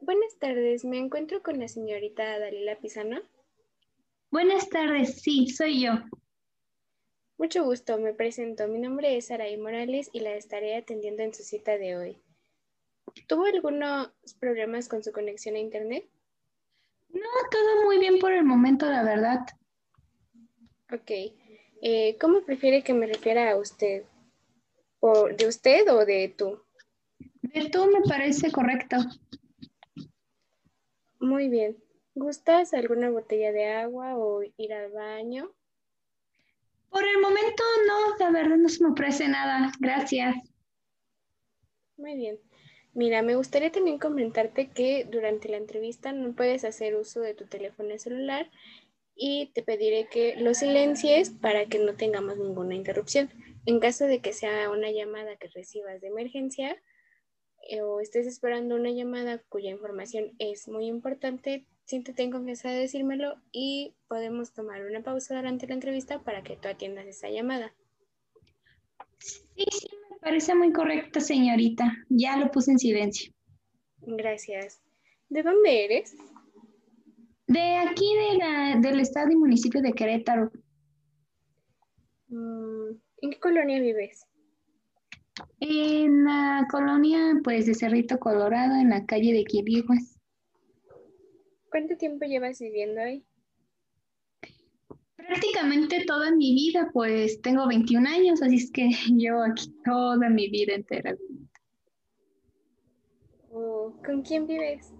Buenas tardes, me encuentro con la señorita Dalila Pizano. Buenas tardes, sí, soy yo. Mucho gusto, me presento. Mi nombre es Araí Morales y la estaré atendiendo en su cita de hoy. ¿Tuvo algunos problemas con su conexión a Internet? No, todo muy bien por el momento, la verdad. Ok. Eh, ¿Cómo prefiere que me refiera a usted? ¿De usted o de tú? De tú me parece correcto. Muy bien. ¿Gustas alguna botella de agua o ir al baño? Por el momento no, la verdad no se me ofrece nada. Gracias. Muy bien. Mira, me gustaría también comentarte que durante la entrevista no puedes hacer uso de tu teléfono celular y te pediré que lo silencies para que no tengamos ninguna interrupción. En caso de que sea una llamada que recibas de emergencia o estés esperando una llamada cuya información es muy importante, siéntete en confianza de decírmelo y podemos tomar una pausa durante la entrevista para que tú atiendas esa llamada. Sí, sí, me parece muy correcto, señorita. Ya lo puse en silencio. Gracias. ¿De dónde eres? De aquí, del estado y municipio de Querétaro. Mm, ¿En qué colonia vives? En la colonia, pues, de Cerrito Colorado, en la calle de Quiriguas. ¿Cuánto tiempo llevas viviendo ahí? Prácticamente toda mi vida, pues tengo 21 años, así es que llevo aquí toda mi vida entera. ¿Con quién vives?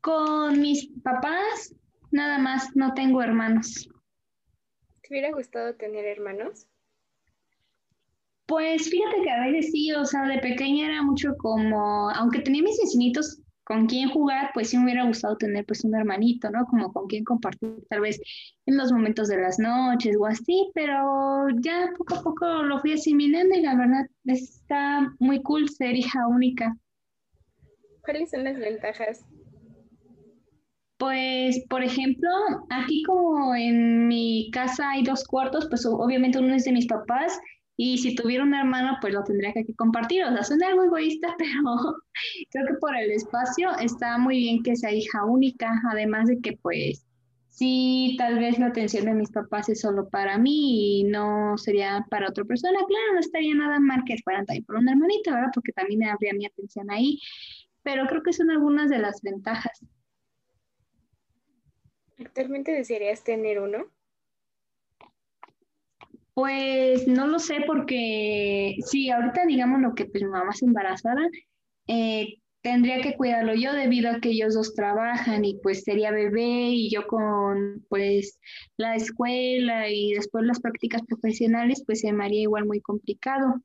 Con mis papás, nada más, no tengo hermanos. ¿Te hubiera gustado tener hermanos? Pues fíjate que a veces sí, o sea, de pequeña era mucho como, aunque tenía mis vecinitos con quien jugar, pues sí me hubiera gustado tener pues un hermanito, ¿no? Como con quien compartir tal vez en los momentos de las noches o así, pero ya poco a poco lo fui asimilando y la verdad está muy cool ser hija única. ¿Cuáles son las ventajas? Pues, por ejemplo, aquí como en mi casa hay dos cuartos, pues obviamente uno es de mis papás y si tuviera un hermano, pues lo tendría que compartir. O sea, suena algo egoísta, pero creo que por el espacio está muy bien que sea hija única, además de que pues sí, tal vez la atención de mis papás es solo para mí y no sería para otra persona. Claro, no estaría nada mal que fueran también por un hermanito, ¿verdad? Porque también habría mi atención ahí. Pero creo que son algunas de las ventajas. ¿Actualmente desearías tener uno? Pues no lo sé porque sí, ahorita digamos lo que pues mi mamá se embarazada, eh, tendría que cuidarlo yo debido a que ellos dos trabajan y pues sería bebé y yo con pues la escuela y después las prácticas profesionales pues se me haría igual muy complicado.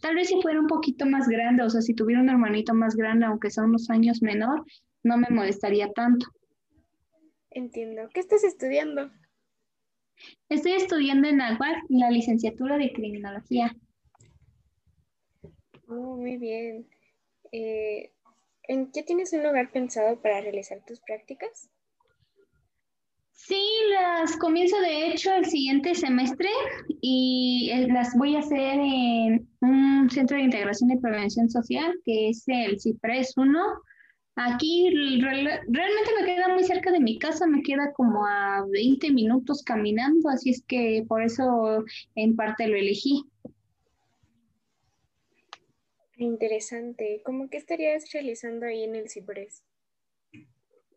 Tal vez si fuera un poquito más grande, o sea, si tuviera un hermanito más grande, aunque sea unos años menor, no me molestaría tanto. Entiendo. ¿Qué estás estudiando? Estoy estudiando en Aguas la licenciatura de criminología. Oh, muy bien. Eh, ¿En qué tienes un lugar pensado para realizar tus prácticas? Sí, las comienzo de hecho el siguiente semestre y eh, las voy a hacer en un centro de integración y prevención social que es el CIPRES 1 Aquí realmente me queda muy cerca de mi casa, me queda como a 20 minutos caminando, así es que por eso en parte lo elegí. Interesante. ¿Cómo que estarías realizando ahí en el CIPRES?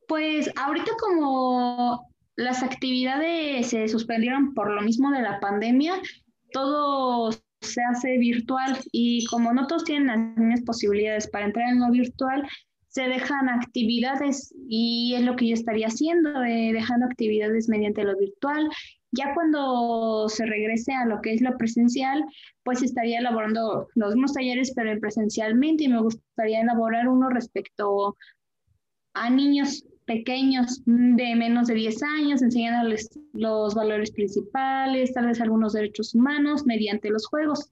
Pues ahorita como las actividades se suspendieron por lo mismo de la pandemia, todo se hace virtual y como no todos tienen las mismas posibilidades para entrar en lo virtual, se dejan actividades y es lo que yo estaría haciendo, eh, dejando actividades mediante lo virtual. Ya cuando se regrese a lo que es lo presencial, pues estaría elaborando los mismos talleres, pero presencialmente y me gustaría elaborar uno respecto a niños pequeños de menos de 10 años, enseñándoles los valores principales, tal vez algunos derechos humanos mediante los juegos.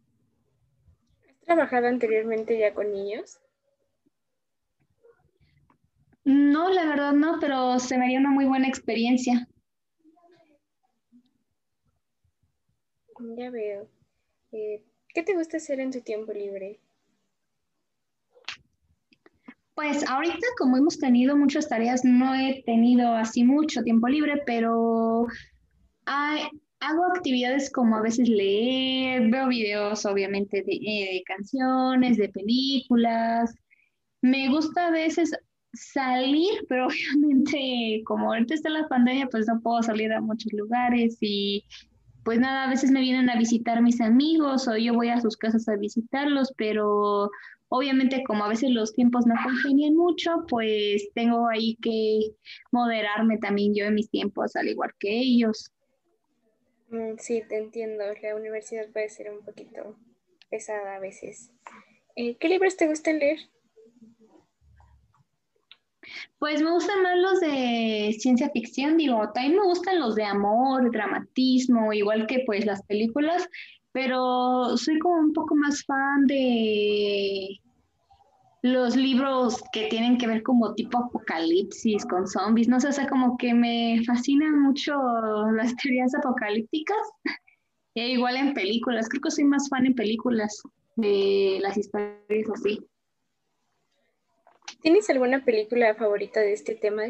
¿Has trabajado anteriormente ya con niños? No, la verdad no, pero se me haría una muy buena experiencia. Ya veo. Eh, ¿Qué te gusta hacer en tu tiempo libre? Pues ahorita como hemos tenido muchas tareas, no he tenido así mucho tiempo libre, pero hago actividades como a veces leer, veo videos obviamente de, eh, de canciones, de películas. Me gusta a veces salir, pero obviamente como ahorita está la pandemia, pues no puedo salir a muchos lugares y pues nada, a veces me vienen a visitar mis amigos o yo voy a sus casas a visitarlos, pero obviamente como a veces los tiempos no congenian mucho, pues tengo ahí que moderarme también yo en mis tiempos, al igual que ellos. Mm, sí, te entiendo. La universidad puede ser un poquito pesada a veces. Eh, ¿Qué libros te gustan leer? Pues me gustan más los de ciencia ficción, digo, también me gustan los de amor, dramatismo, igual que pues las películas, pero soy como un poco más fan de los libros que tienen que ver como tipo apocalipsis con zombies, no sé, o sea, como que me fascinan mucho las teorías apocalípticas, e igual en películas, creo que soy más fan en películas de las historias así. ¿Tienes alguna película favorita de este tema?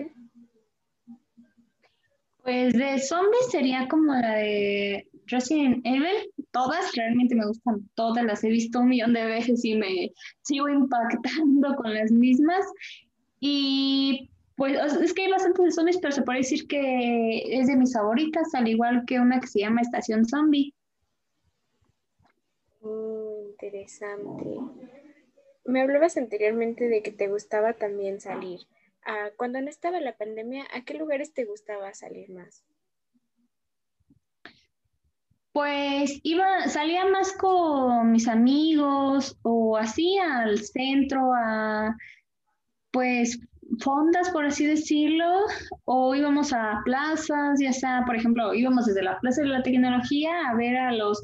Pues de zombies sería como la de Resident Evil. Todas realmente me gustan, todas las he visto un millón de veces y me sigo impactando con las mismas. Y pues es que hay bastantes de zombies, pero se puede decir que es de mis favoritas, al igual que una que se llama Estación Zombie. Mm, interesante. Me hablabas anteriormente de que te gustaba también salir. Ah, cuando no estaba la pandemia, ¿a qué lugares te gustaba salir más? Pues iba, salía más con mis amigos o así al centro, a pues fondas, por así decirlo, o íbamos a plazas, ya sea, por ejemplo, íbamos desde la Plaza de la Tecnología a ver a los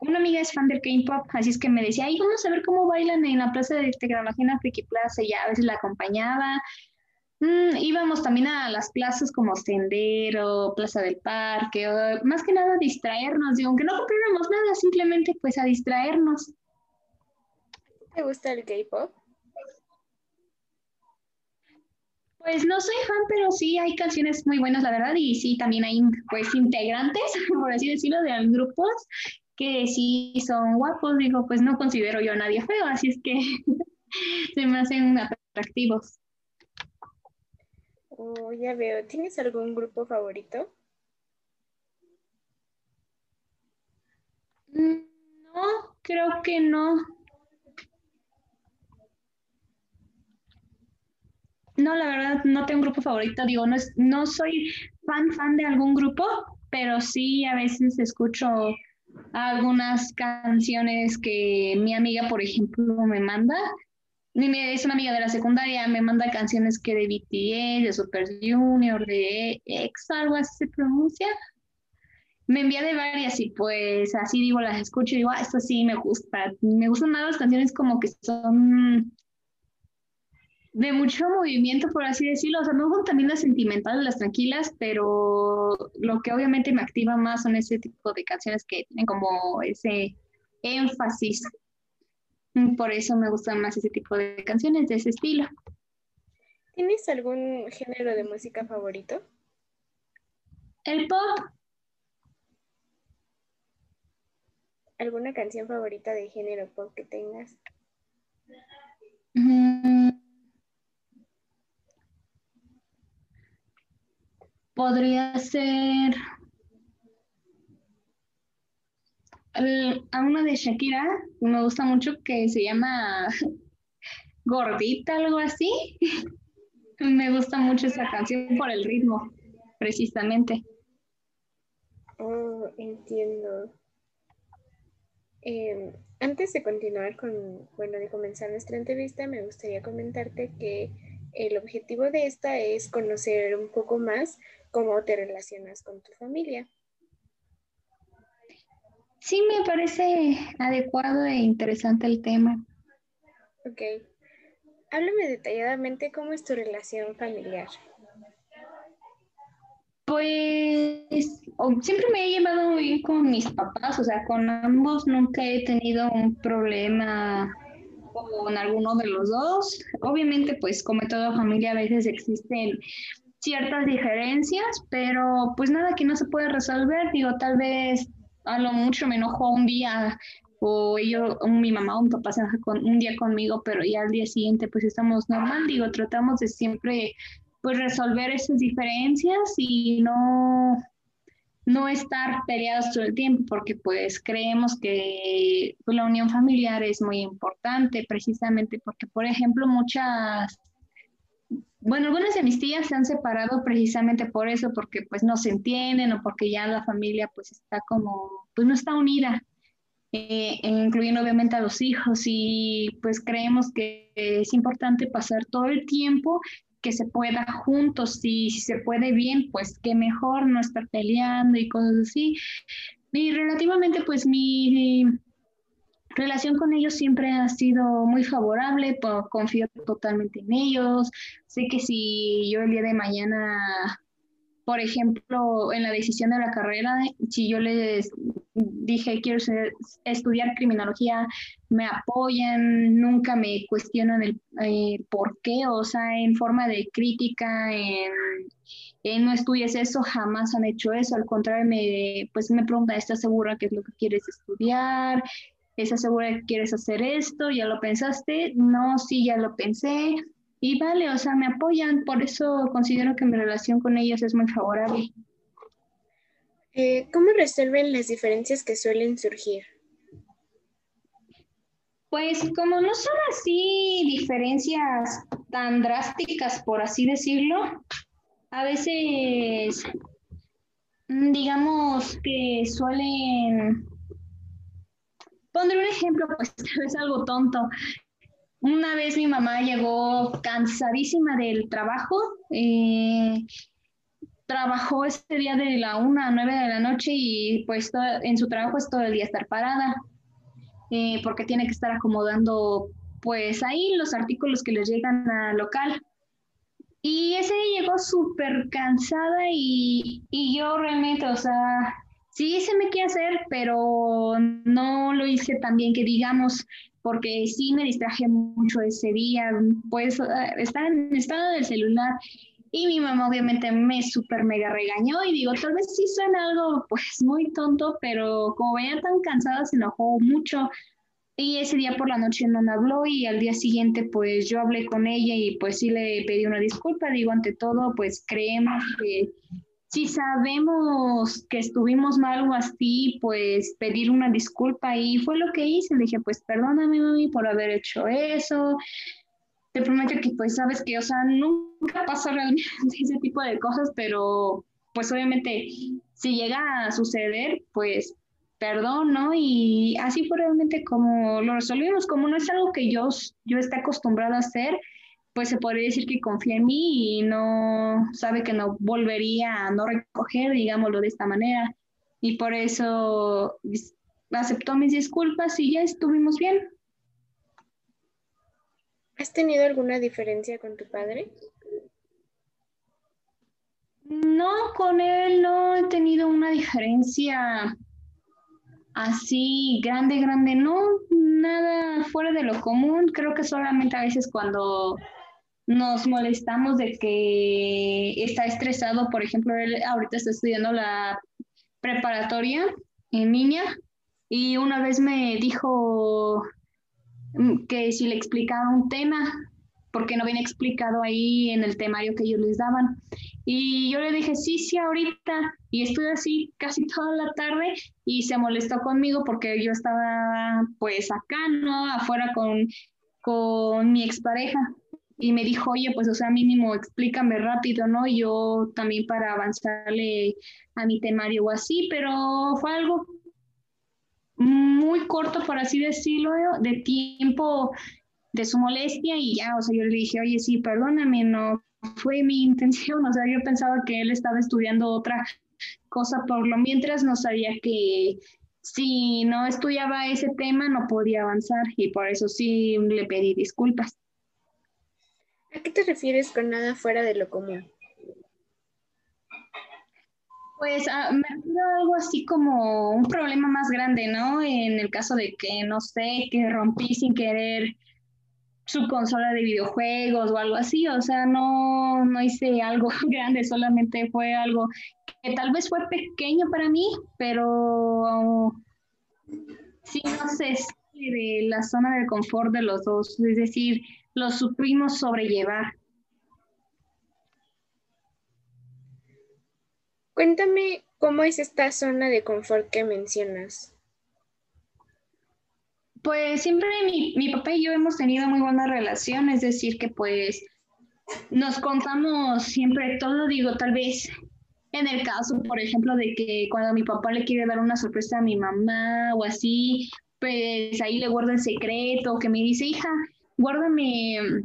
una amiga es fan del K-pop, así es que me decía, ay, vamos a ver cómo bailan en la plaza de tecnología en la Friki Plaza, y ya a veces la acompañaba. Mm, íbamos también a las plazas como Sendero, Plaza del Parque, más que nada a distraernos, digo, aunque no compráramos nada, simplemente pues a distraernos. ¿Te gusta el K-pop? Pues no soy fan, pero sí hay canciones muy buenas, la verdad, y sí también hay pues integrantes, por así decirlo, de grupos que sí son guapos, digo, pues no considero yo a nadie feo, así es que se me hacen atractivos. Oh, ya veo. ¿Tienes algún grupo favorito? Mm, no, creo que no. No, la verdad, no tengo un grupo favorito. Digo, no, es, no soy fan, fan de algún grupo, pero sí a veces escucho algunas canciones que mi amiga, por ejemplo, me manda. Es una amiga de la secundaria, me manda canciones que de BTS, de Super Junior, de X, algo así se pronuncia. Me envía de varias y pues así digo, las escucho y digo, ah, esto sí me gusta. Me gustan más las canciones como que son de mucho movimiento, por así decirlo. O sea, me gustan también las sentimentales, las tranquilas, pero lo que obviamente me activa más son ese tipo de canciones que tienen como ese énfasis. Por eso me gustan más ese tipo de canciones de ese estilo. ¿Tienes algún género de música favorito? El pop. ¿Alguna canción favorita de género pop que tengas? Mm, podría ser a una de Shakira, me gusta mucho, que se llama Gordita, algo así. me gusta mucho esa canción por el ritmo, precisamente. Oh, entiendo. Em, antes de continuar con, bueno, de comenzar nuestra entrevista, me gustaría comentarte que el objetivo de esta es conocer un poco más cómo te relacionas con tu familia. Sí, me parece adecuado e interesante el tema. Ok. Háblame detalladamente cómo es tu relación familiar. Pues siempre me he llevado muy bien con mis papás, o sea, con ambos nunca he tenido un problema con alguno de los dos. Obviamente, pues como toda familia a veces existen ciertas diferencias, pero pues nada que no se puede resolver. Digo, tal vez a lo mucho me enojo un día o yo, mi mamá o mi papá se enoja con, un día conmigo, pero ya al día siguiente pues estamos normal. Digo, tratamos de siempre pues resolver esas diferencias y no no estar peleados todo el tiempo, porque pues creemos que pues, la unión familiar es muy importante, precisamente porque, por ejemplo, muchas, bueno, algunas de mis tías se han separado precisamente por eso, porque pues no se entienden o porque ya la familia pues está como, pues no está unida. Eh, incluyendo obviamente a los hijos y pues creemos que es importante pasar todo el tiempo que se pueda juntos y si se puede bien, pues que mejor no estar peleando y cosas así. Y relativamente, pues mi relación con ellos siempre ha sido muy favorable, confío totalmente en ellos. Sé que si yo el día de mañana por ejemplo, en la decisión de la carrera, si yo les dije quiero estudiar criminología, me apoyan, nunca me cuestionan el eh, por qué, o sea, en forma de crítica, en, no estudies eso, jamás han hecho eso, al contrario, me, pues me preguntan, ¿estás segura que es lo que quieres estudiar? ¿Estás segura que quieres hacer esto? ¿Ya lo pensaste? No, sí, ya lo pensé y vale, o sea, me apoyan, por eso considero que mi relación con ellos es muy favorable. Eh, ¿Cómo resuelven las diferencias que suelen surgir? Pues como no son así diferencias tan drásticas, por así decirlo, a veces mm, digamos que suelen... Pondré un ejemplo, pues es algo tonto. Una vez mi mamá llegó cansadísima del trabajo. Eh, trabajó ese día de la una a nueve de la noche y pues en su trabajo es todo el día estar parada eh, porque tiene que estar acomodando pues ahí los artículos que les llegan al local. Y ese día llegó súper cansada y, y yo realmente, o sea, sí se me quiere hacer, pero no lo hice tan bien que digamos porque sí me distraje mucho ese día, pues eh, estaba en estado del celular. Y mi mamá obviamente me súper mega regañó y digo, tal vez sí suena algo pues muy tonto, pero como venía tan cansada se enojó mucho y ese día por la noche no me habló y al día siguiente pues yo hablé con ella y pues sí le pedí una disculpa, digo, ante todo pues creemos que si sabemos que estuvimos mal o así, pues pedir una disculpa y fue lo que hice. Le dije, pues perdóname, mami, por haber hecho eso. Te prometo que, pues, sabes que, o sea, nunca pasa realmente ese tipo de cosas, pero, pues, obviamente, si llega a suceder, pues, perdón, ¿no? Y así fue realmente como lo resolvimos. Como no es algo que yo, yo esté acostumbrada a hacer, pues se podría decir que confía en mí y no sabe que no volvería a no recoger, digámoslo de esta manera. Y por eso aceptó mis disculpas y ya estuvimos bien. ¿Has tenido alguna diferencia con tu padre? No, con él no he tenido una diferencia así grande, grande, no, nada fuera de lo común. Creo que solamente a veces cuando nos molestamos de que está estresado, por ejemplo, él ahorita está estudiando la preparatoria en línea y una vez me dijo mm, que si le explicaba un tema, porque no viene explicado ahí en el temario que ellos les daban. Y yo le dije, sí, sí, ahorita. Y estuve así casi toda la tarde y se molestó conmigo porque yo estaba pues acá, ¿no? Afuera con, con mi expareja y me dijo, oye, pues, o sea, mínimo explícame rápido, ¿no? Yo también para avanzarle a mi temario o así, pero fue algo muy corto, por así decirlo, de tiempo de su molestia y ya, o sea, yo le dije, oye, sí, perdóname, no fue mi intención, o sea, yo pensaba que él estaba estudiando otra cosa, por lo mientras no sabía que si no estudiaba ese tema no podía avanzar y por eso sí le pedí disculpas. ¿A qué te refieres con nada fuera de lo común? Pues ah, me refiero a algo así como un problema más grande, ¿no? En el caso de que, no sé, que rompí sin querer su consola de videojuegos o algo así, o sea, no, no hice algo grande, solamente fue algo que tal vez fue pequeño para mí, pero sí no sé, de la zona de confort de los dos, es decir, lo supimos sobrellevar. Cuéntame cómo es esta zona de confort que mencionas. Pues siempre mi, mi papá y yo hemos tenido muy buena relación, es decir, que pues nos contamos siempre todo, digo, tal vez en el caso, por ejemplo, de que cuando mi papá le quiere dar una sorpresa a mi mamá o así, pues ahí le guarda el secreto, que me dice, hija, guárdame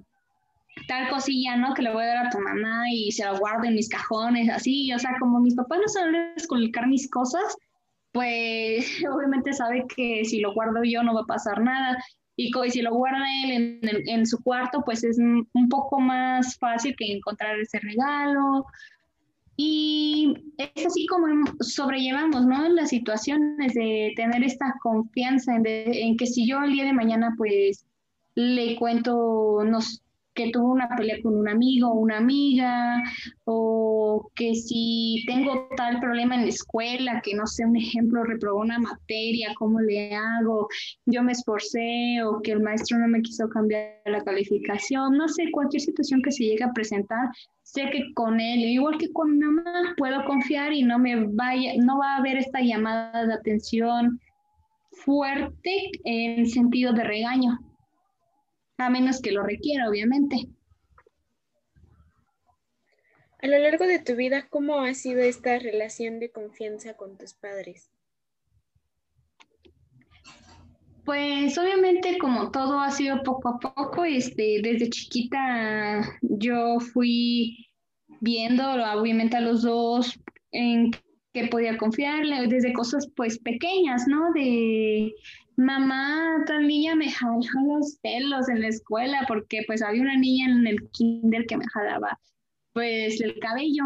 tal cosilla, ¿no? Que le voy a dar a tu mamá y se la guardo en mis cajones, así, o sea, como mis papás no saben descolocar mis cosas, pues obviamente sabe que si lo guardo yo no va a pasar nada. Y si lo guarda él en, su cuarto, pues es un poco más fácil que encontrar ese regalo. Y es así como sobrellevamos, ¿no? Las situaciones de tener esta confianza en, en que si yo el día de mañana, pues, le cuento, nos, que tuvo una pelea con un amigo o una amiga, o que si tengo tal problema en la escuela, que no sé, un ejemplo, reprobó una materia, ¿cómo le hago? Yo me esforcé o que el maestro no me quiso cambiar la calificación, no sé, cualquier situación que se llegue a presentar, sé que con él, igual que con mi mamá, puedo confiar y no me vaya, no va a haber esta llamada de atención fuerte en sentido de regaño a menos que lo requiera, obviamente. A lo largo de tu vida, ¿cómo ha sido esta relación de confianza con tus padres? Pues obviamente como todo ha sido poco a poco, este, desde chiquita yo fui viendo obviamente a los dos en qué podía confiarle, desde cosas pues pequeñas, ¿no? De mamá, tal niña me jaló los pelos en la escuela porque pues había una niña en el kinder que me jalaba pues el cabello.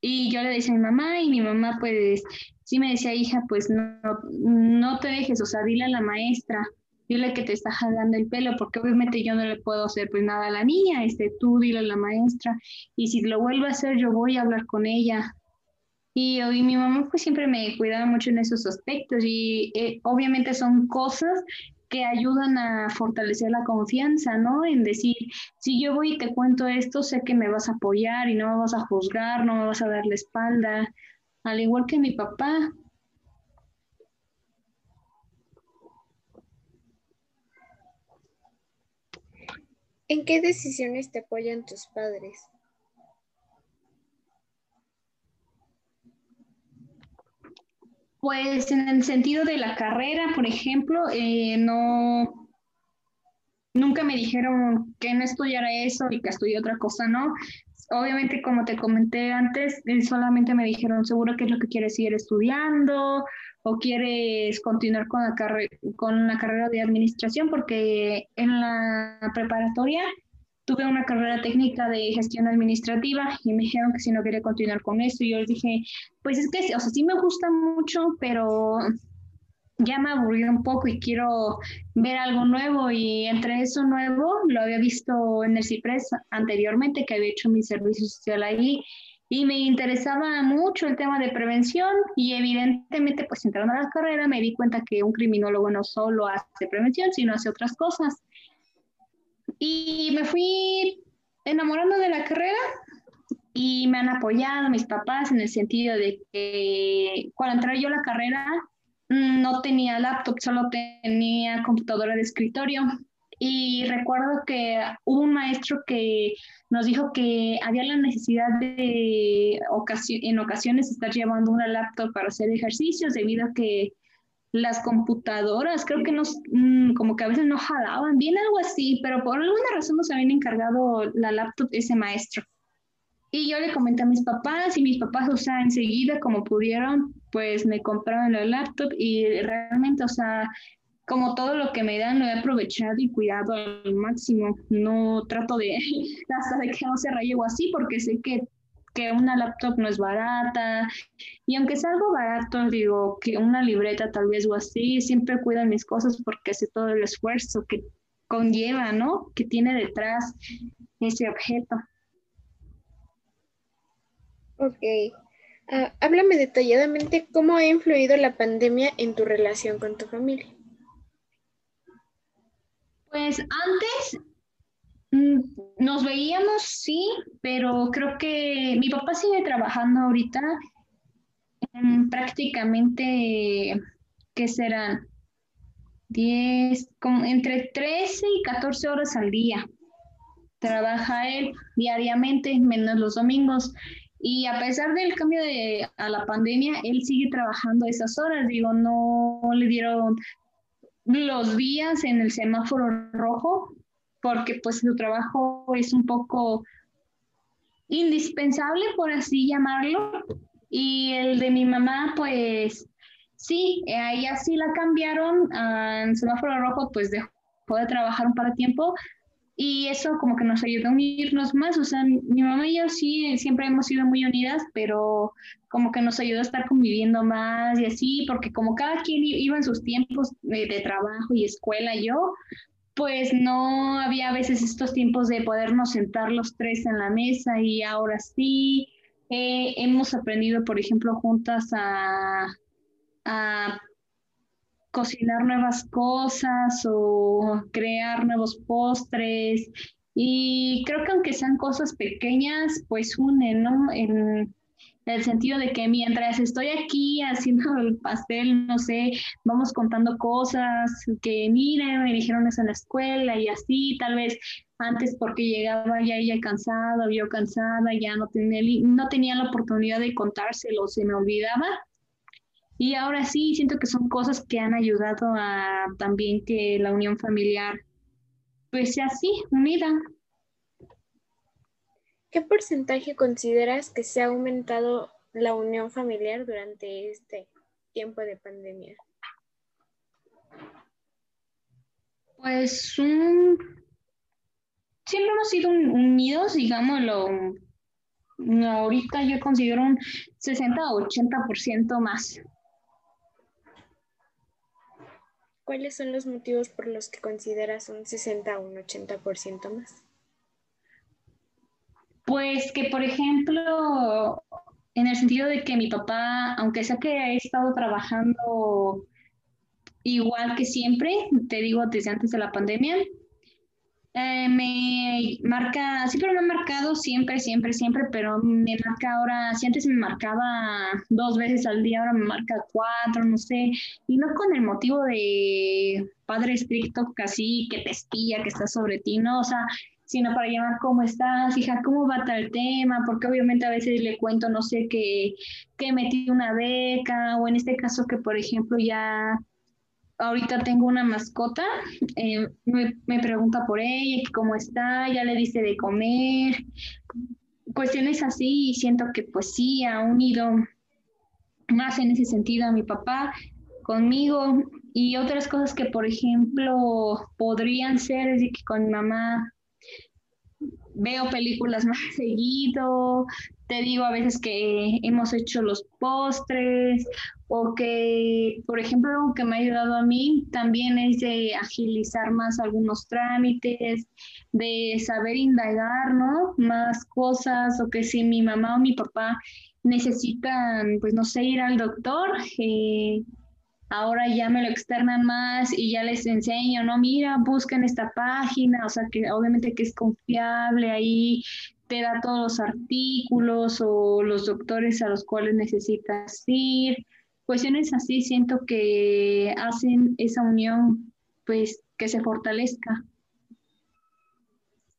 Y yo le decía a mi mamá y mi mamá pues sí me decía, hija, pues no, no te dejes, o sea, dile a la maestra, dile que te está jalando el pelo, porque obviamente yo no le puedo hacer pues nada a la niña, este, tú dile a la maestra, y si lo vuelvo a hacer yo voy a hablar con ella, y, mi mamá pues siempre me cuidaba mucho en esos aspectos y eh, obviamente son cosas que ayudan a fortalecer la confianza, ¿no? En decir, si yo voy y te cuento esto, sé que me vas a apoyar y no me vas a juzgar, no me vas a dar la espalda, al igual que mi papá. ¿En qué decisiones te apoyan tus padres? Pues en el sentido de la carrera, por ejemplo, eh, no, nunca me dijeron que no estudiara eso y que estudié otra cosa, ¿no? Obviamente, como te comenté antes, eh, solamente me dijeron, seguro que es lo que quieres seguir estudiando o quieres continuar con la, con la carrera de administración, porque en la preparatoria tuve una carrera técnica de gestión administrativa y me dijeron que si no quería continuar con eso, y yo les dije, pues es que, o sea, sí me gusta mucho, pero ya me aburrió un poco y quiero ver algo nuevo y entre eso nuevo lo había visto en el CIPRES anteriormente que había hecho mi servicio social ahí y me interesaba mucho el tema de prevención y evidentemente pues entrando a la carrera me di cuenta que un criminólogo no solo hace prevención sino hace otras cosas y me fui enamorando de la carrera y me han apoyado mis papás en el sentido de que cuando entré yo a la carrera mm, no tenía laptop, solo tenía computadora de escritorio. Y recuerdo que hubo un maestro que nos dijo que había la necesidad de en ocasiones estar llevando una laptop para hacer ejercicios debido a que las computadoras, creo que nos, mm, como que a veces no jalaban bien, algo así, pero por alguna razón nos habían encargado la laptop ese maestro. Y yo le comenté a mis papás y mis papás, o sea, enseguida como pudieron, pues me compraron la laptop y realmente, o sea, como todo lo que me dan lo he aprovechado y cuidado al máximo. No trato de hasta de que no se raye o así porque sé que que una laptop no es barata. Y aunque es algo barato, digo que una libreta tal vez o así, siempre cuido mis cosas porque sé todo el esfuerzo que conlleva, ¿no? Que tiene detrás ese objeto. Ok. Ah, háblame detalladamente cómo ha influido la pandemia en tu relación con tu familia. Pues antes nos veíamos, sí, pero creo que mi papá sigue trabajando ahorita prácticamente, ¿qué serán? 10, como entre 13 y 14 horas al día. Trabaja él diariamente, menos los domingos. Y a pesar del cambio de, a la pandemia, él sigue trabajando esas horas. Digo, no le dieron los días en el semáforo rojo, porque pues su trabajo es un poco indispensable, por así llamarlo. Y el de mi mamá, pues sí, a ella sí la cambiaron en semáforo rojo, pues dejó de trabajar un par de tiempo y eso como que nos ayudó a unirnos más. O sea, mi mamá y yo sí siempre hemos sido muy unidas, pero como que nos ayudó a estar conviviendo más y así, porque como cada quien iba en sus tiempos de, de trabajo y escuela, yo, pues no había a veces estos tiempos de podernos sentar los tres en la mesa y ahora sí eh, hemos aprendido, por ejemplo, juntas a, cocinar nuevas cosas o crear nuevos postres. Y creo que aunque sean cosas pequeñas, pues unen, ¿no? En, el sentido de que mientras estoy aquí haciendo el pastel, no sé, vamos contando cosas que miren, me dijeron eso en la escuela y así, tal vez antes porque llegaba ya ella cansada, yo cansada, ya no tenía, no tenía la oportunidad de contárselo, se me olvidaba. Y ahora sí, siento que son cosas que han ayudado a también que la unión familiar pues sea así, unida. ¿Qué porcentaje consideras que se ha aumentado la unión familiar durante este tiempo de pandemia? Pues un... siempre hemos sido unidos, digámoslo. Ahorita yo considero un 60 o 80% más. ¿Cuáles son los motivos por los que consideras un 60 o un 80% más? Pues que, por ejemplo, en el sentido de que mi papá, aunque sea que ha estado trabajando igual que siempre, te digo desde antes de la pandemia, eh, me marca, siempre me ha marcado, siempre, siempre, siempre, pero me marca ahora, si antes me marcaba dos veces al día, ahora me marca cuatro, no sé, y no con el motivo de padre estricto, casi que te espía, que está sobre ti, no, o sea, sino para llamar cómo estás, hija, cómo va tal tema, porque obviamente a veces le cuento, no sé, que, que metí una beca, o en este caso que, por ejemplo, ya ahorita tengo una mascota, eh, me, me, pregunta por ella, cómo está, ya le dice de comer, cuestiones así, y siento que pues sí, ha unido más en ese sentido a mi papá conmigo y otras cosas que por ejemplo podrían ser es de que con mi mamá veo películas más seguido, te digo a veces que hemos hecho los postres o que, por ejemplo, algo que me ha ayudado a mí también es de agilizar más algunos trámites, de saber indagar, ¿no? Más cosas o que si mi mamá o mi papá necesitan, pues no sé, ir al doctor, eh, ahora ya me lo externan más y ya les enseño, no, mira, busquen esta página, o sea, que obviamente que es confiable, ahí te da todos los artículos o los doctores a los cuales necesitas ir. Cuestiones así siento que hacen esa unión, pues, que se fortalezca.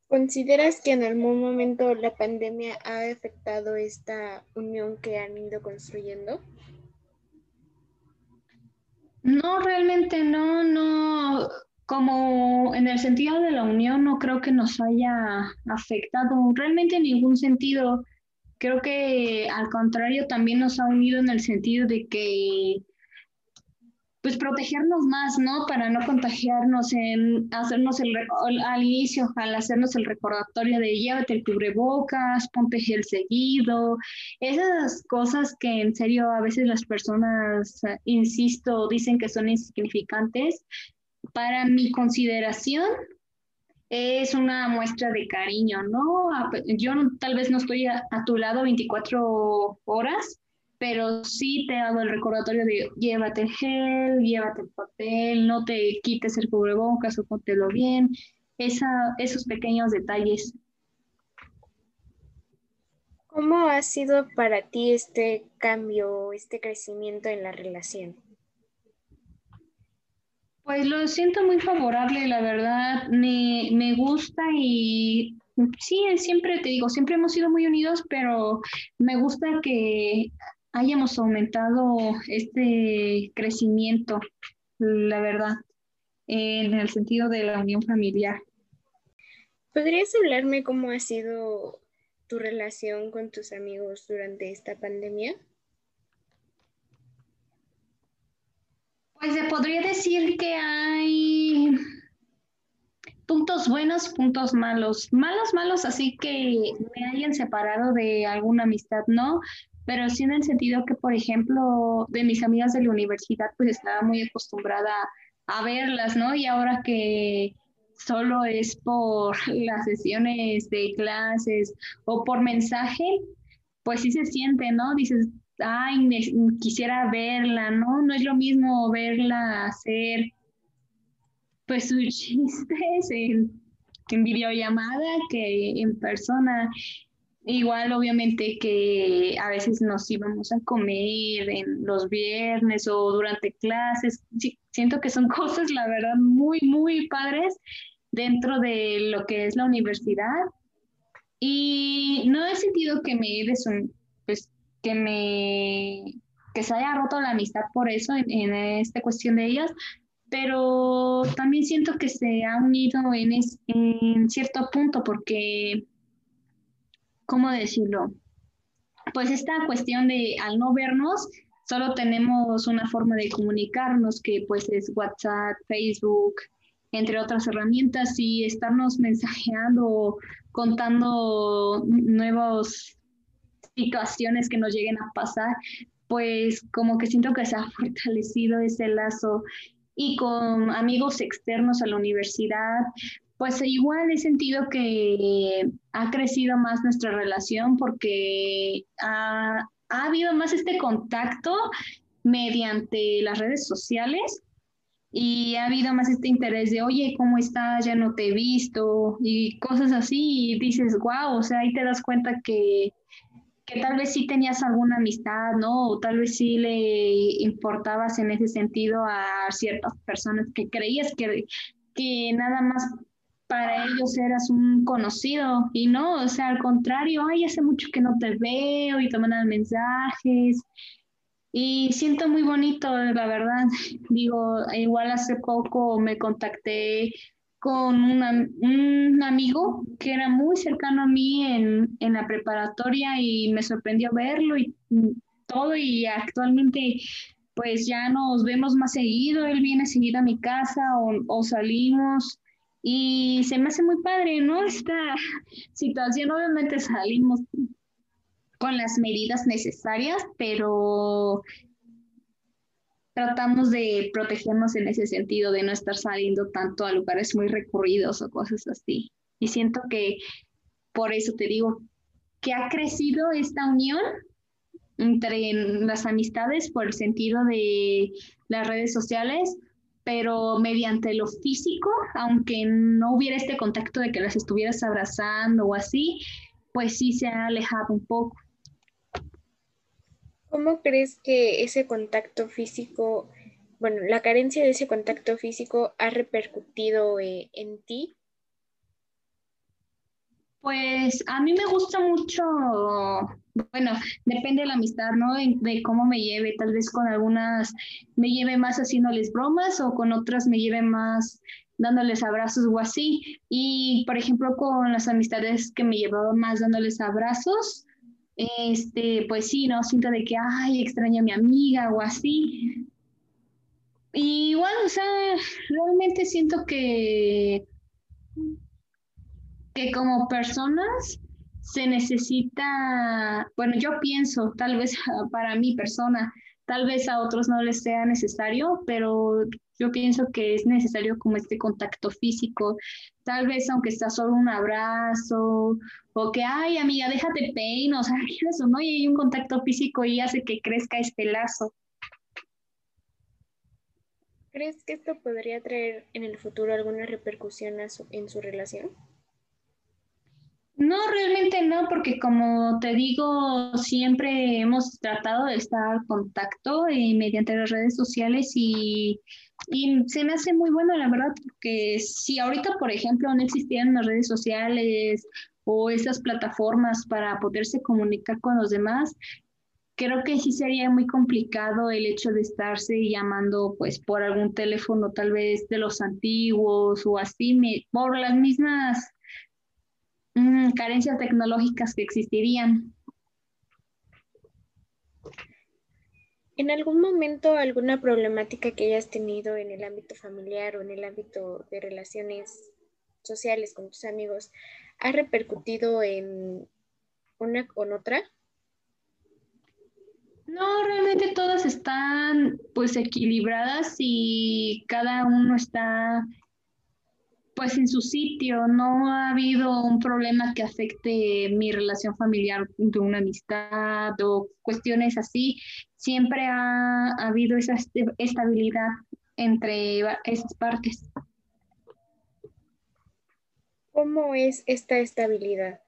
¿Consideras que en algún momento la pandemia ha afectado esta unión que han ido construyendo? No, realmente no, no, como en el sentido de la unión no creo que nos haya afectado realmente en ningún sentido. Creo que al contrario también nos ha unido en el sentido de que pues protegernos más, ¿no? Para no contagiarnos, en hacernos el, al inicio, al hacernos el recordatorio de llévate el cubrebocas, ponte gel seguido, esas cosas que en serio a veces las personas, insisto, dicen que son insignificantes, para mi consideración, es una muestra de cariño, ¿no? Yo tal vez no estoy a, tu lado 24 horas, pero sí te hago el recordatorio de llévate el gel, llévate el papel, no te quites el cubrebocas o póntelo bien, esa, esos pequeños detalles. ¿Cómo ha sido para ti este cambio, este crecimiento en la relación? Pues lo siento muy favorable, la verdad, me, me gusta y sí, siempre te digo, siempre hemos sido muy unidos, pero me gusta que hayamos aumentado este crecimiento, la verdad, en el sentido de la unión familiar. ¿Podrías hablarme cómo ha sido tu relación con tus amigos durante esta pandemia? Pues se podría decir que hay puntos buenos, puntos malos. Malos, malos, así que me hayan separado de alguna amistad, ¿no? Pero sí en el sentido que, por ejemplo, de mis amigas de la universidad, pues estaba muy acostumbrada a verlas, ¿no? Y ahora que solo es por las sesiones de clases o por mensaje, pues sí se siente, ¿no? Dices, ay, quisiera verla, ¿no? No es lo mismo verla hacer pues sus chistes en, en videollamada que en persona. Igual, obviamente, que a veces nos íbamos a comer en los viernes o durante clases. siento que son cosas, la verdad, muy, muy padres dentro de lo que es la universidad. Y no he sentido que me un, pues, que me que se haya roto la amistad por eso en, esta cuestión de ellas, pero también siento que se ha unido en, en cierto punto porque, ¿cómo decirlo? Pues esta cuestión de al no vernos, solo tenemos una forma de comunicarnos que pues es WhatsApp, Facebook, entre otras herramientas y estarnos mensajeando, contando nuevos situaciones que nos lleguen a pasar, pues como que siento que se ha fortalecido ese lazo y con amigos externos a la universidad, pues igual he sentido que ha crecido más nuestra relación porque ha, ha habido más este contacto mediante las redes sociales y ha habido más este interés de, oye, ¿cómo estás? Ya no te he visto y cosas así y dices, wow, o sea, ahí te das cuenta que que tal vez sí tenías alguna amistad, ¿no? O tal vez sí le importabas en ese sentido a ciertas personas que creías que, que nada más para ellos eras un conocido y no, o sea, al contrario, ay, hace mucho que no te veo y te mandan mensajes y siento muy bonito, la verdad. Digo, igual hace poco me contacté con un amigo que era muy cercano a mí en, en, la preparatoria y me sorprendió verlo y todo y actualmente pues ya nos vemos más seguido, él viene seguido a mi casa o, o salimos y se me hace muy padre, ¿no? Esta situación obviamente salimos con las medidas necesarias, pero tratamos de protegernos en ese sentido, de no estar saliendo tanto a lugares muy recurridos o cosas así. Y siento que por eso te digo que ha crecido esta unión entre las amistades por el sentido de las redes sociales, pero mediante lo físico, aunque no hubiera este contacto de que las estuvieras abrazando o así, pues sí se ha alejado un poco. ¿Cómo crees que ese contacto físico, bueno, la carencia de ese contacto físico ha repercutido eh, en ti? Pues a mí me gusta mucho, bueno, depende de la amistad, ¿no? De, cómo me lleve, tal vez con algunas me lleve más haciéndoles bromas o con otras me lleve más dándoles abrazos o así. Y por ejemplo, con las amistades que me llevaba más dándoles abrazos, este, pues sí, ¿no? Siento de que, ay, extraño a mi amiga o así. Y igual, o sea, realmente siento que, que como personas se necesita, bueno, yo pienso, tal vez para mi persona, tal vez a otros no les sea necesario, pero Yo pienso que es necesario como este contacto físico, tal vez aunque sea solo un abrazo, o que, ay, amiga, déjate peino, o sea, eso, ¿no? Y hay un contacto físico y hace que crezca este lazo. ¿Crees que esto podría traer en el futuro alguna repercusión en su relación? No, realmente no, porque como te digo, siempre hemos tratado de estar en contacto eh, mediante las redes sociales y, y, se me hace muy bueno, la verdad, porque si ahorita, por ejemplo, no existieran las redes sociales o esas plataformas para poderse comunicar con los demás, creo que sí sería muy complicado el hecho de estarse llamando pues por algún teléfono tal vez de los antiguos o así, por las mismas Mm, carencias tecnológicas que existirían. ¿En algún momento alguna problemática que hayas tenido en el ámbito familiar o en el ámbito de relaciones sociales con tus amigos ha repercutido en una con otra? No, realmente todas están pues equilibradas y cada uno está pues en su sitio, no ha habido un problema que afecte mi relación familiar de una amistad o cuestiones así. Siempre ha, habido esa estabilidad entre esas partes. ¿Cómo es esta estabilidad?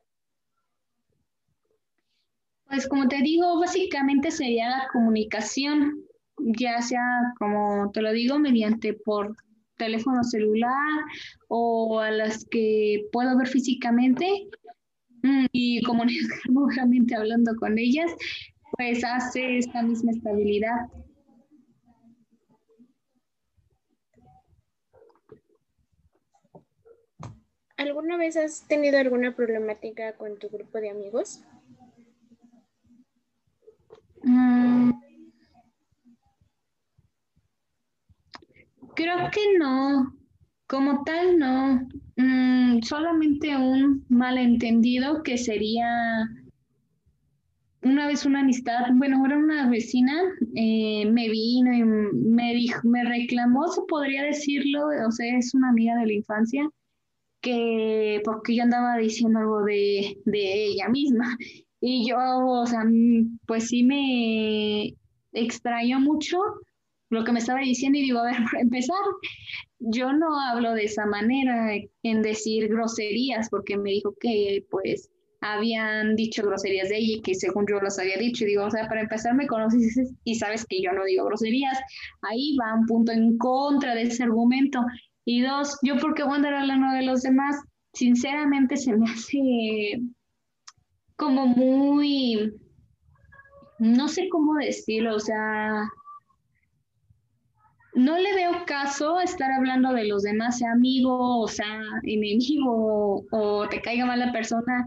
Pues como te digo, básicamente sería la comunicación, ya sea, como te lo digo, mediante por teléfono celular o a las que puedo ver físicamente mm, y comunicarme hablando con ellas, pues hace esta misma estabilidad. ¿Alguna vez has tenido alguna problemática con tu grupo de amigos? Mm, Creo que no, como tal no, mm, solamente un malentendido que sería una vez una amistad, bueno, era una vecina, eh, me vino y me dijo, me reclamó, se podría decirlo, o sea, es una amiga de la infancia, que porque yo andaba diciendo algo de, de ella misma. Y yo, o sea, pues sí me extrañó mucho lo que me estaba diciendo y digo, a ver, para empezar, yo no hablo de esa manera en decir groserías, porque me dijo que pues habían dicho groserías de ella y que según yo las había dicho, y digo, o sea, para empezar me conoces y sabes que yo no digo groserías, ahí va un punto en contra de ese argumento. Y dos, yo porque voy a andar hablando de los demás, sinceramente se me hace como muy, no sé cómo decirlo, o sea, no le veo caso estar hablando de los demás, sea amigo o sea enemigo o, te caiga mal la persona.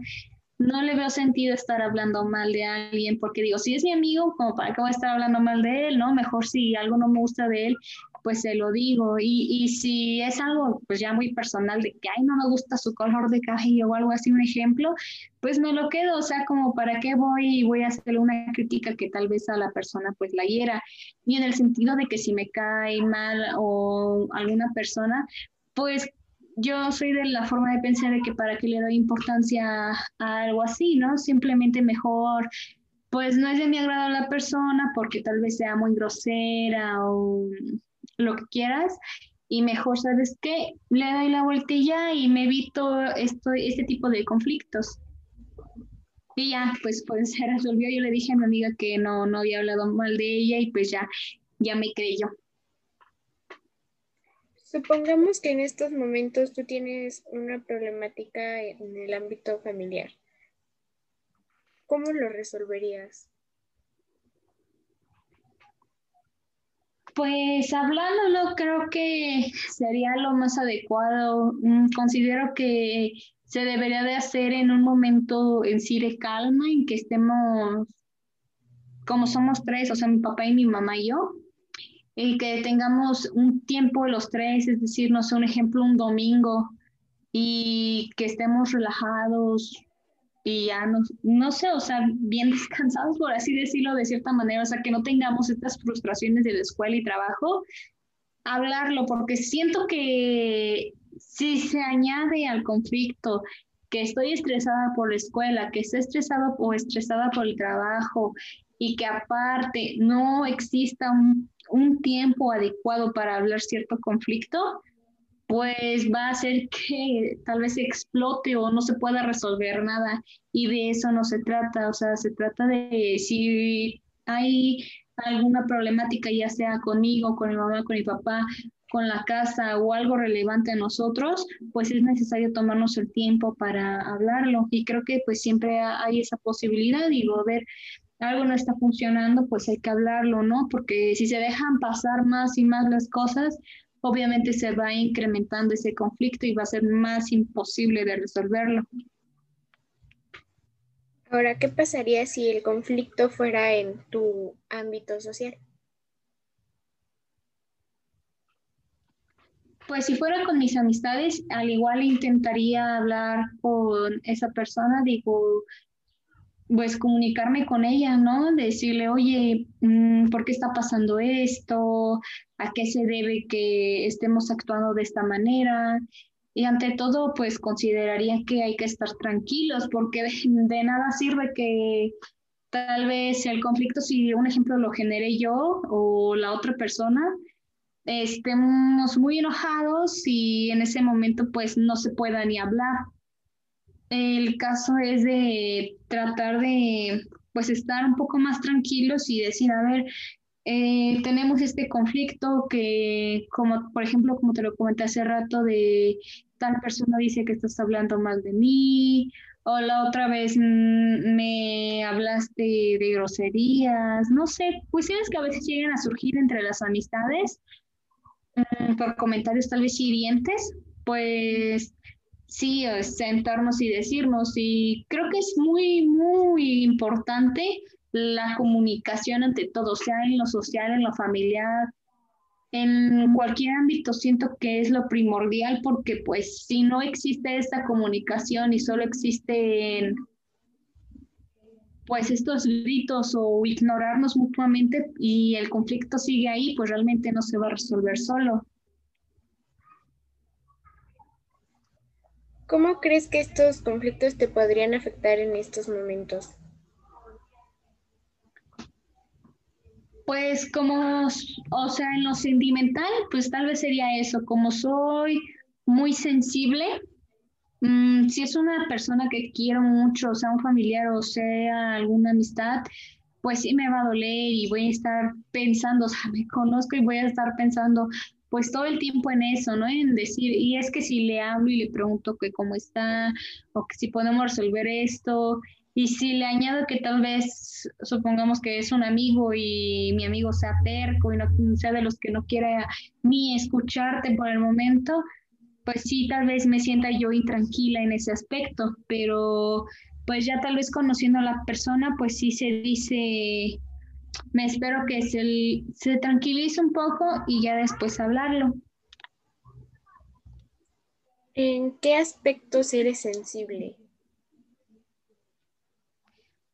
No le veo sentido estar hablando mal de alguien, porque digo, si es mi amigo, como para qué voy a estar hablando mal de él, ¿no? Mejor si algo no me gusta de él, pues se lo digo. Y, y si es algo pues ya muy personal de que, ay, no me gusta su color de cabello o algo así, un ejemplo, pues me lo quedo, o sea, como para qué voy y voy a hacerle una crítica que tal vez a la persona pues la hiera. Y en el sentido de que si me cae mal o alguna persona, pues yo soy de la forma de pensar de que para qué le doy importancia a algo así, ¿no? Simplemente mejor pues no es de mi agrado la persona porque tal vez sea muy grosera o lo que quieras y mejor, ¿sabes qué? Le doy la vueltilla y me evito esto, este tipo de conflictos. Y ya, pues, pues se resolvió. Yo le dije a mi amiga que no, no había hablado mal de ella y pues ya, ya me creyó. Supongamos que en estos momentos tú tienes una problemática en el ámbito familiar. ¿Cómo lo resolverías? Pues hablándolo, creo que sería lo más adecuado. Mm, considero que se debería de hacer en un momento en sí de calma, en que estemos, como somos tres, o sea, mi papá y mi mamá y yo, y que tengamos un tiempo los tres, es decir, no sé, un ejemplo, un domingo, y que estemos relajados, y ya no, no sé, o sea, bien descansados, por así decirlo de cierta manera, o sea, que no tengamos estas frustraciones de la escuela y trabajo hablarlo, porque siento que si se añade al conflicto que estoy estresada por la escuela, que estoy estresado o estresada por el trabajo y que aparte no exista un, un tiempo adecuado para hablar cierto conflicto, pues va a hacer que tal vez explote o no se pueda resolver nada. Y de eso no se trata, o sea, se trata de si hay alguna problemática, ya sea conmigo, con mi mamá, con mi papá, con la casa o algo relevante a nosotros, pues es necesario tomarnos el tiempo para hablarlo. Y creo que pues siempre hay esa posibilidad, digo, a ver, algo no está funcionando, pues hay que hablarlo, ¿no? Porque si se dejan pasar más y más las cosas, obviamente se va incrementando ese conflicto y va a ser más imposible de resolverlo. Ahora, ¿qué pasaría si el conflicto fuera en tu ámbito social? Pues si fuera con mis amistades, al igual intentaría hablar con esa persona, digo, pues comunicarme con ella, ¿no? Decirle, oye, mm, ¿por qué está pasando esto? ¿A qué se debe que estemos actuando de esta manera? Y ante todo, pues consideraría que hay que estar tranquilos porque de, nada sirve que tal vez el conflicto, si un ejemplo lo genere yo o la otra persona, estemos muy enojados y en ese momento pues no se pueda ni hablar. El caso es de tratar de pues estar un poco más tranquilos y decir, a ver, eh, tenemos este conflicto que, como por ejemplo, como te lo comenté hace rato, de tal persona dice que estás hablando mal de mí, o la otra vez mm, me hablaste de groserías, no sé, cuestiones que a veces llegan a surgir entre las amistades Mm, por comentarios tal vez hirientes, pues sí, sentarnos y decirnos. Y creo que es muy, muy importante la comunicación ante todo, sea en lo social, en lo familiar, en cualquier ámbito siento que es lo primordial porque pues si no existe esta comunicación y solo existen pues estos gritos o ignorarnos mutuamente y el conflicto sigue ahí, pues realmente no se va a resolver solo. ¿Cómo crees que estos conflictos te podrían afectar en estos momentos? Pues como, o sea, en lo sentimental, pues tal vez sería eso, como soy muy sensible, Mm, si es una persona que quiero mucho, sea, un familiar o sea alguna amistad, pues sí me va a doler y voy a estar pensando, o sea, me conozco y voy a estar pensando pues todo el tiempo en eso, ¿no? En decir, y es que si le hablo y le pregunto que cómo está, o que si podemos resolver esto, y si le añado que tal vez, supongamos que es un amigo y mi amigo sea terco y no sea de los que no quiera ni escucharte por el momento, pues sí, tal vez me sienta yo intranquila en ese aspecto, pero pues ya tal vez conociendo a la persona, pues sí se dice, me espero que se, se tranquilice un poco y ya después hablarlo. ¿En qué aspectos eres sensible?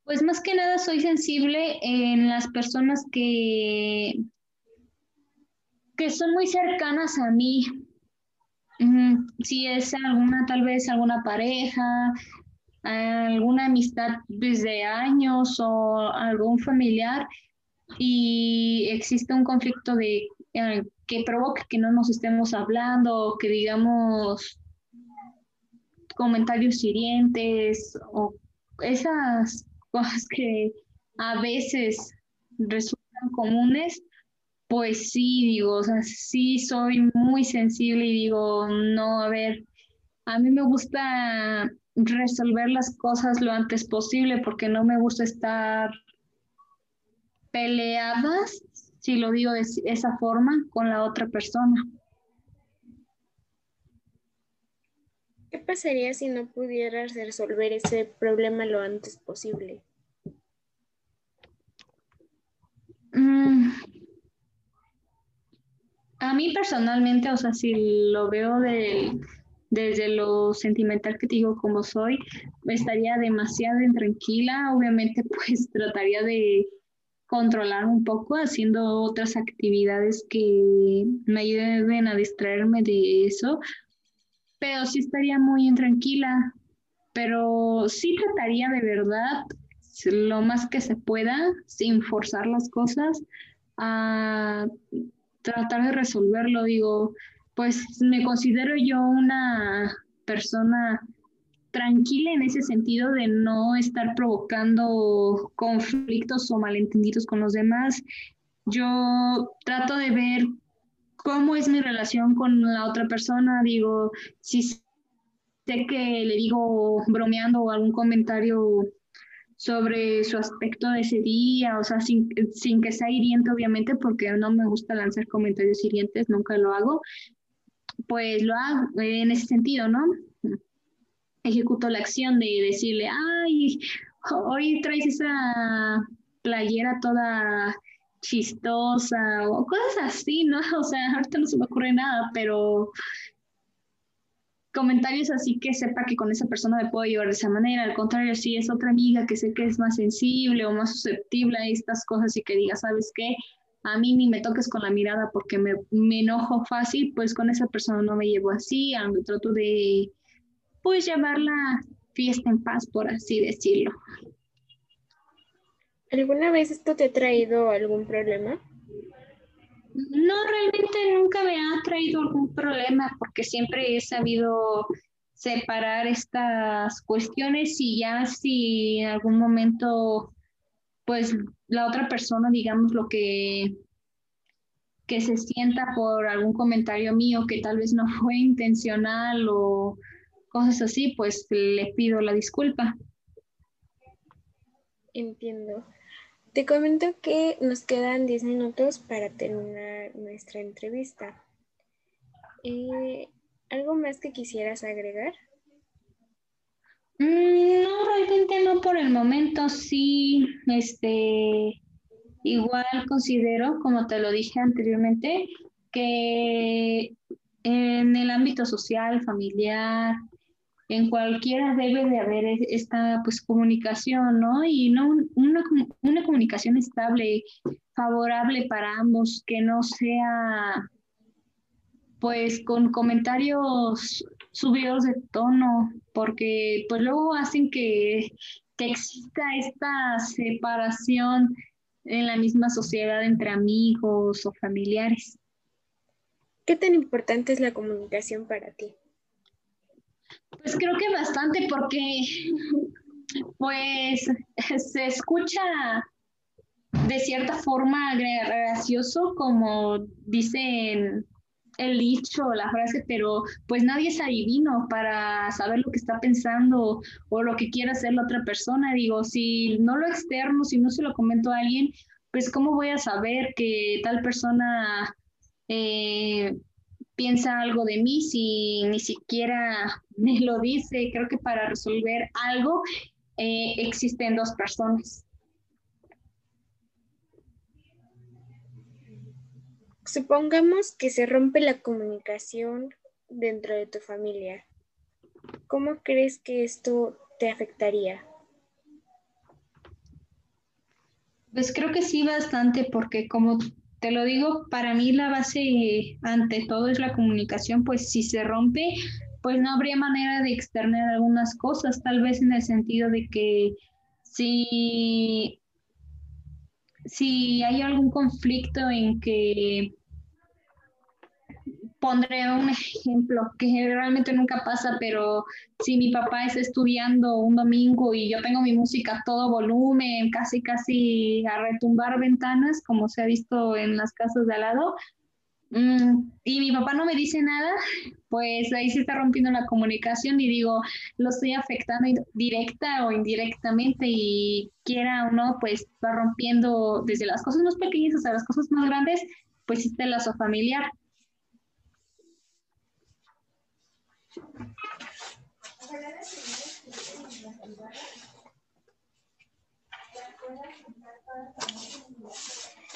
Pues más que nada soy sensible en las personas que, que son muy cercanas a mí, si es alguna, tal vez alguna pareja, alguna amistad desde años o algún familiar y existe un conflicto de eh, que provoque que no nos estemos hablando que digamos comentarios hirientes o esas cosas que a veces resultan comunes, pues sí, digo, o sea, sí soy muy sensible y digo, no, a ver, a mí me gusta resolver las cosas lo antes posible porque no me gusta estar peleadas, si lo digo de esa forma, con la otra persona. ¿Qué pasaría si no pudieras resolver ese problema lo antes posible? Mm, a mí personalmente, o sea, si lo veo desde lo sentimental que te digo como soy, estaría demasiado intranquila. Obviamente, pues trataría de controlar un poco haciendo otras actividades que me ayuden a distraerme de eso, pero sí estaría muy intranquila, pero sí trataría de verdad lo más que se pueda, sin forzar las cosas, a tratar de resolverlo. Digo, pues me considero yo una persona tranquila en ese sentido de no estar provocando conflictos o malentendidos con los demás. Yo trato de ver cómo es mi relación con la otra persona. Digo, si sé que le digo bromeando algún comentario sobre su aspecto de ese día, o sea, sin, sin que sea hiriente, obviamente, porque no me gusta lanzar comentarios hirientes, nunca lo hago, pues lo hago en ese sentido, ¿no? Ejecuto la acción de decirle, ay, hoy traes esa playera toda chistosa o cosas así, ¿no? O sea, ahorita no se me ocurre nada, pero comentarios así que sepa que con esa persona me puedo llevar de esa manera. Al contrario, si es otra amiga que sé que es más sensible o más susceptible a estas cosas y que diga, ¿sabes qué? A mí ni me toques con la mirada porque me, me enojo fácil, pues con esa persona no me llevo así, aunque trato de, pues, llevar la fiesta en paz, por así decirlo. ¿Alguna vez esto te ha traído algún problema? No, realmente nunca me ha traído algún problema porque siempre he sabido separar estas cuestiones y ya si en algún momento pues la otra persona digamos lo que que se sienta por algún comentario mío que tal vez no fue intencional o cosas así, pues le pido la disculpa. Entiendo. Te comento que nos quedan 10 minutos para terminar nuestra entrevista. Eh, ¿Algo más que quisieras agregar? Mm, no, realmente no por el momento. Sí, este, igual considero, como te lo dije anteriormente, que en el ámbito social, familiar, en cualquiera debe de haber esta pues comunicación, ¿no? Y no una, una comunicación estable, favorable para ambos, que no sea pues con comentarios subidos de tono, porque pues luego hacen que, que exista esta separación en la misma sociedad entre amigos o familiares. ¿Qué tan importante es la comunicación para ti? Pues creo que bastante porque pues se escucha de cierta forma gracioso como dicen el dicho, la frase, pero pues nadie es adivino para saber lo que está pensando o lo que quiere hacer la otra persona. Digo, si no lo externo, si no se lo comento a alguien, pues cómo voy a saber que tal persona eh, piensa algo de mí si ni siquiera me lo dice. Creo que para resolver algo eh, existen dos personas. Supongamos que se rompe la comunicación dentro de tu familia. ¿Cómo crees que esto te afectaría? Pues creo que sí bastante porque como te lo digo, para mí la base ante todo es la comunicación, pues si se rompe, pues no habría manera de externar algunas cosas, tal vez en el sentido de que si, si hay algún conflicto en que pondré un ejemplo que realmente nunca pasa, pero si mi papá está estudiando un domingo y yo tengo mi música a todo volumen, casi casi a retumbar ventanas, como se ha visto en las casas de al lado, mm, y mi papá no me dice nada, pues ahí se está rompiendo la comunicación y digo, lo estoy afectando directa o indirectamente y quiera o no, pues va rompiendo desde las cosas más pequeñas hasta las cosas más grandes, pues este lazo familiar.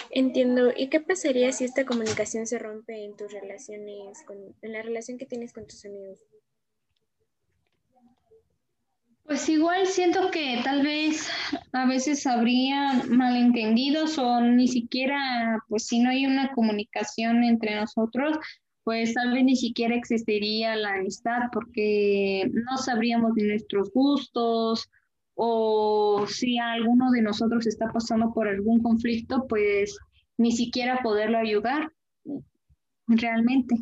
Entiendo. ¿Y qué pasaría si esta comunicación se rompe en tus relaciones, en la relación que tienes con tus amigos? Pues igual siento que tal vez a veces habría malentendidos o ni siquiera, pues si no hay una comunicación entre nosotros, pues tal vez ni siquiera existiría la amistad porque no sabríamos de nuestros gustos o si alguno de nosotros está pasando por algún conflicto, pues ni siquiera poderlo ayudar realmente.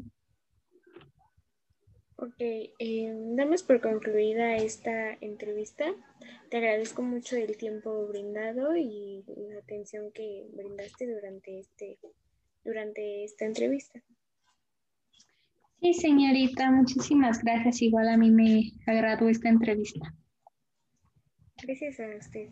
Ok, eh, damos por concluida esta entrevista. Te agradezco mucho el tiempo brindado y la atención que brindaste durante, este, durante esta entrevista. Sí, señorita, muchísimas gracias. Igual a mí me agradó esta entrevista. Gracias a usted.